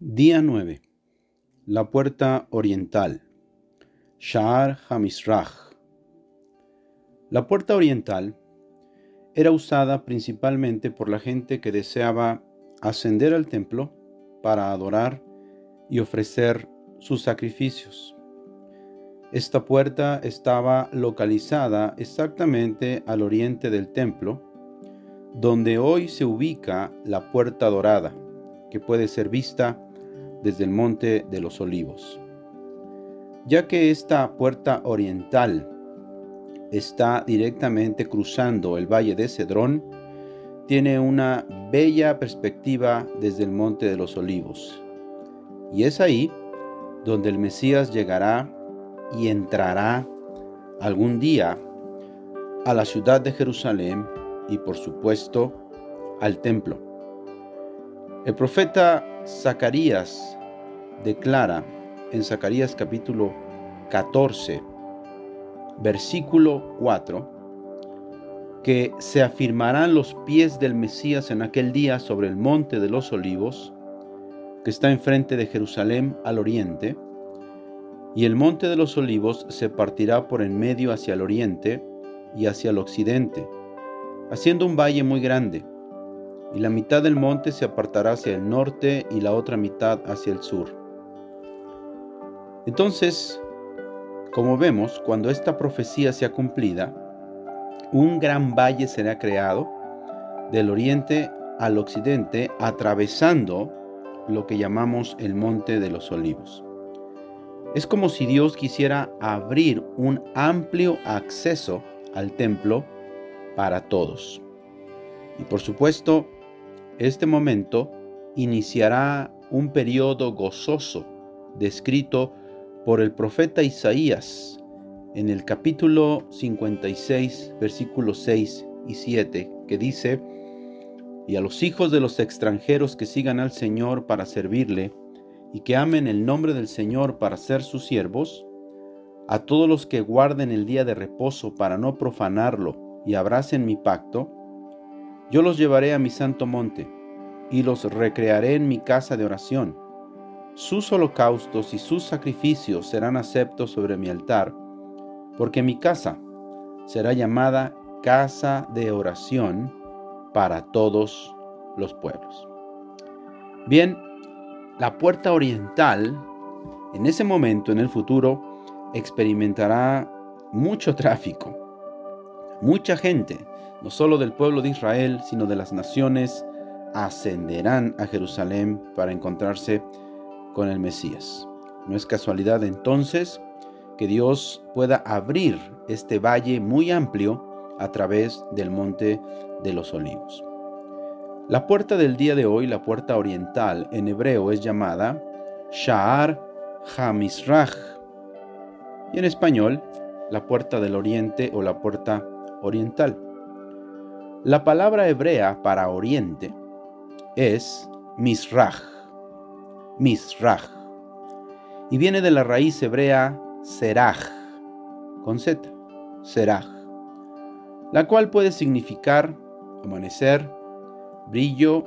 Día 9. La puerta oriental. Sha'ar Hamisrach. La puerta oriental era usada principalmente por la gente que deseaba ascender al templo para adorar y ofrecer sus sacrificios. Esta puerta estaba localizada exactamente al oriente del templo, donde hoy se ubica la puerta dorada, que puede ser vista desde el Monte de los Olivos. Ya que esta puerta oriental está directamente cruzando el valle de Cedrón, tiene una bella perspectiva desde el Monte de los Olivos. Y es ahí donde el Mesías llegará y entrará algún día a la ciudad de Jerusalén y por supuesto al templo. El profeta Zacarías declara en Zacarías capítulo 14, versículo 4, que se afirmarán los pies del Mesías en aquel día sobre el monte de los olivos, que está enfrente de Jerusalén al oriente, y el monte de los olivos se partirá por en medio hacia el oriente y hacia el occidente, haciendo un valle muy grande y la mitad del monte se apartará hacia el norte y la otra mitad hacia el sur. Entonces, como vemos, cuando esta profecía sea cumplida, un gran valle será creado del oriente al occidente, atravesando lo que llamamos el monte de los olivos. Es como si Dios quisiera abrir un amplio acceso al templo para todos. Y por supuesto, este momento iniciará un periodo gozoso descrito por el profeta Isaías en el capítulo 56, versículos 6 y 7, que dice, y a los hijos de los extranjeros que sigan al Señor para servirle, y que amen el nombre del Señor para ser sus siervos, a todos los que guarden el día de reposo para no profanarlo y abracen mi pacto, yo los llevaré a mi santo monte y los recrearé en mi casa de oración. Sus holocaustos y sus sacrificios serán aceptos sobre mi altar, porque mi casa será llamada casa de oración para todos los pueblos. Bien, la puerta oriental, en ese momento, en el futuro, experimentará mucho tráfico, mucha gente no solo del pueblo de Israel, sino de las naciones, ascenderán a Jerusalén para encontrarse con el Mesías. No es casualidad entonces que Dios pueda abrir este valle muy amplio a través del monte de los olivos. La puerta del día de hoy, la puerta oriental en hebreo es llamada Sha'ar Hamisrach y en español la puerta del oriente o la puerta oriental. La palabra hebrea para oriente es misraj, misraj, y viene de la raíz hebrea seraj, con z, seraj, la cual puede significar amanecer, brillo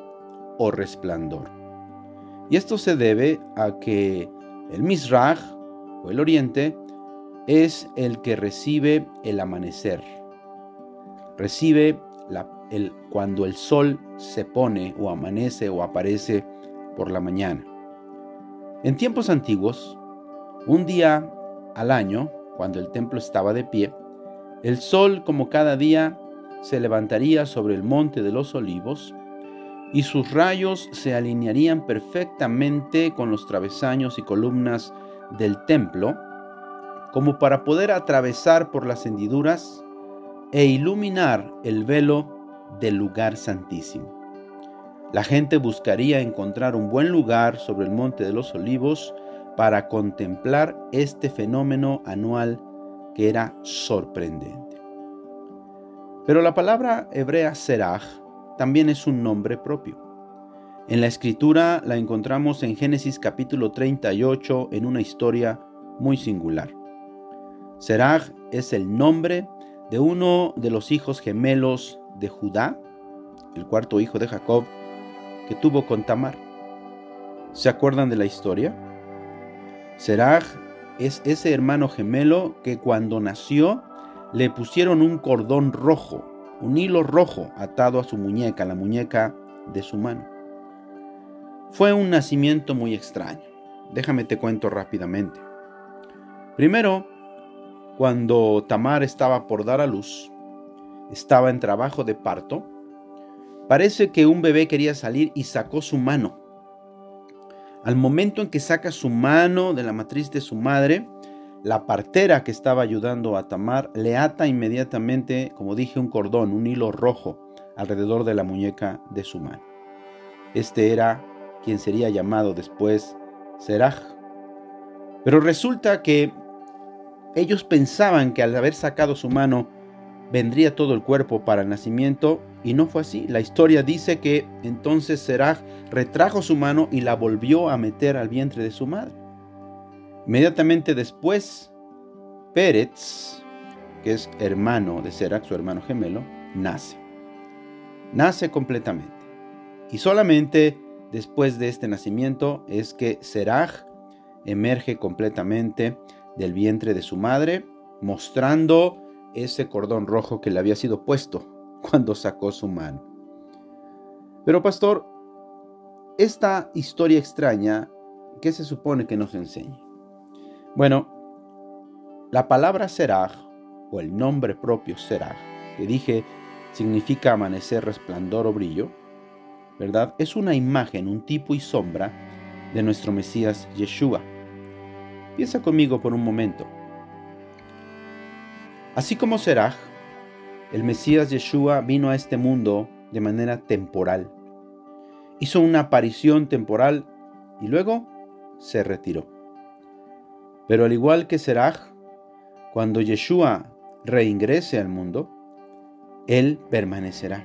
o resplandor. Y esto se debe a que el misraj o el oriente es el que recibe el amanecer, recibe cuando el sol se pone o amanece o aparece por la mañana. En tiempos antiguos, un día al año, cuando el templo estaba de pie, el sol como cada día se levantaría sobre el monte de los olivos y sus rayos se alinearían perfectamente con los travesaños y columnas del templo, como para poder atravesar por las hendiduras e iluminar el velo del lugar santísimo. La gente buscaría encontrar un buen lugar sobre el Monte de los Olivos para contemplar este fenómeno anual que era sorprendente. Pero la palabra hebrea seraj también es un nombre propio. En la escritura la encontramos en Génesis capítulo 38 en una historia muy singular. Seraj es el nombre de uno de los hijos gemelos de Judá, el cuarto hijo de Jacob, que tuvo con Tamar. ¿Se acuerdan de la historia? Seraj es ese hermano gemelo que cuando nació le pusieron un cordón rojo, un hilo rojo atado a su muñeca, la muñeca de su mano. Fue un nacimiento muy extraño. Déjame te cuento rápidamente. Primero, cuando Tamar estaba por dar a luz, estaba en trabajo de parto, parece que un bebé quería salir y sacó su mano. Al momento en que saca su mano de la matriz de su madre, la partera que estaba ayudando a Tamar le ata inmediatamente, como dije, un cordón, un hilo rojo alrededor de la muñeca de su mano. Este era quien sería llamado después Seraj. Pero resulta que ellos pensaban que al haber sacado su mano vendría todo el cuerpo para el nacimiento y no fue así. La historia dice que entonces Seraj retrajo su mano y la volvió a meter al vientre de su madre. Inmediatamente después, Pérez, que es hermano de Seraj, su hermano gemelo, nace. Nace completamente. Y solamente después de este nacimiento es que Seraj emerge completamente del vientre de su madre, mostrando ese cordón rojo que le había sido puesto cuando sacó su mano. Pero pastor, esta historia extraña, ¿qué se supone que nos enseña? Bueno, la palabra Seraj, o el nombre propio Seraj, que dije significa amanecer, resplandor o brillo, ¿verdad? Es una imagen, un tipo y sombra de nuestro Mesías Yeshua. Piensa conmigo por un momento. Así como Seraj, el Mesías Yeshua vino a este mundo de manera temporal. Hizo una aparición temporal y luego se retiró. Pero al igual que Seraj, cuando Yeshua reingrese al mundo, Él permanecerá.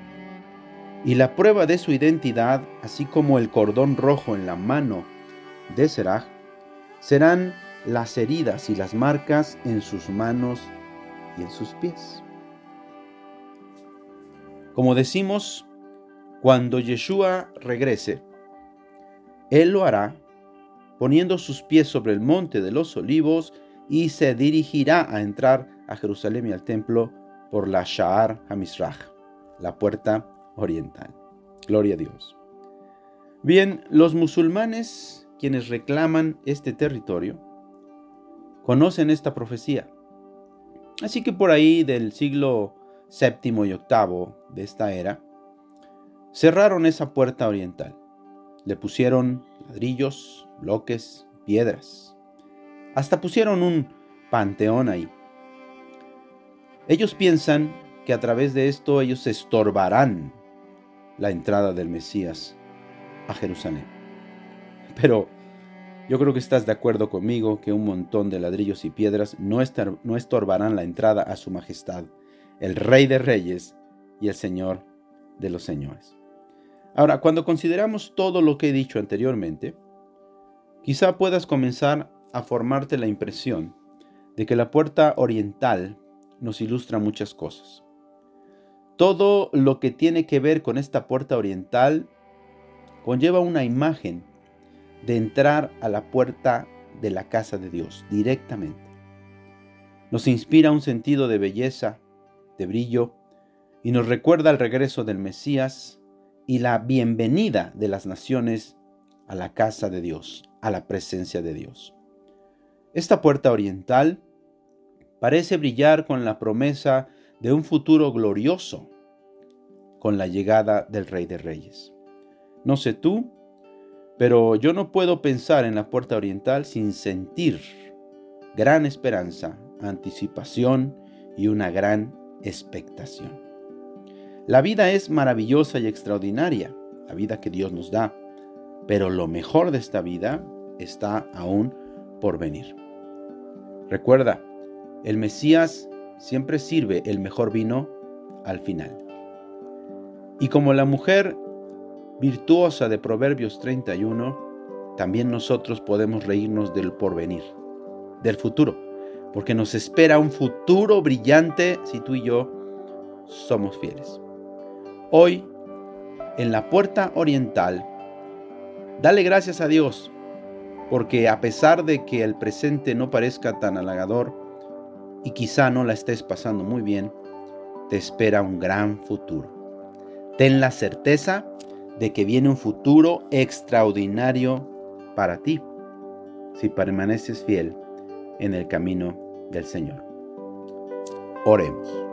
Y la prueba de su identidad, así como el cordón rojo en la mano de Seraj, serán las heridas y las marcas en sus manos y en sus pies. Como decimos, cuando Yeshua regrese, Él lo hará poniendo sus pies sobre el monte de los olivos y se dirigirá a entrar a Jerusalén y al templo por la Sha'ar HaMizrach, la puerta oriental. Gloria a Dios. Bien, los musulmanes, quienes reclaman este territorio, conocen esta profecía. Así que por ahí del siglo séptimo y octavo de esta era, cerraron esa puerta oriental. Le pusieron ladrillos, bloques, piedras. Hasta pusieron un panteón ahí. Ellos piensan que a través de esto ellos estorbarán la entrada del Mesías a Jerusalén. Pero yo creo que estás de acuerdo conmigo que un montón de ladrillos y piedras no, no estorbarán la entrada a su majestad, el Rey de Reyes y el Señor de los Señores. Ahora, cuando consideramos todo lo que he dicho anteriormente, quizá puedas comenzar a formarte la impresión de que la puerta oriental nos ilustra muchas cosas. Todo lo que tiene que ver con esta puerta oriental conlleva una imagen de entrar a la puerta de la casa de Dios directamente. Nos inspira un sentido de belleza, de brillo, y nos recuerda el regreso del Mesías y la bienvenida de las naciones a la casa de Dios, a la presencia de Dios. Esta puerta oriental parece brillar con la promesa de un futuro glorioso con la llegada del Rey de Reyes. No sé tú, pero yo no puedo pensar en la puerta oriental sin sentir gran esperanza, anticipación y una gran expectación. La vida es maravillosa y extraordinaria, la vida que Dios nos da, pero lo mejor de esta vida está aún por venir. Recuerda, el Mesías siempre sirve el mejor vino al final. Y como la mujer virtuosa de Proverbios 31, también nosotros podemos reírnos del porvenir, del futuro, porque nos espera un futuro brillante si tú y yo somos fieles. Hoy, en la puerta oriental, Dale gracias a Dios, porque a pesar de que el presente no parezca tan halagador y quizá no la estés pasando muy bien, te espera un gran futuro. Ten la certeza de que viene un futuro extraordinario para ti si permaneces fiel en el camino del Señor. Oremos.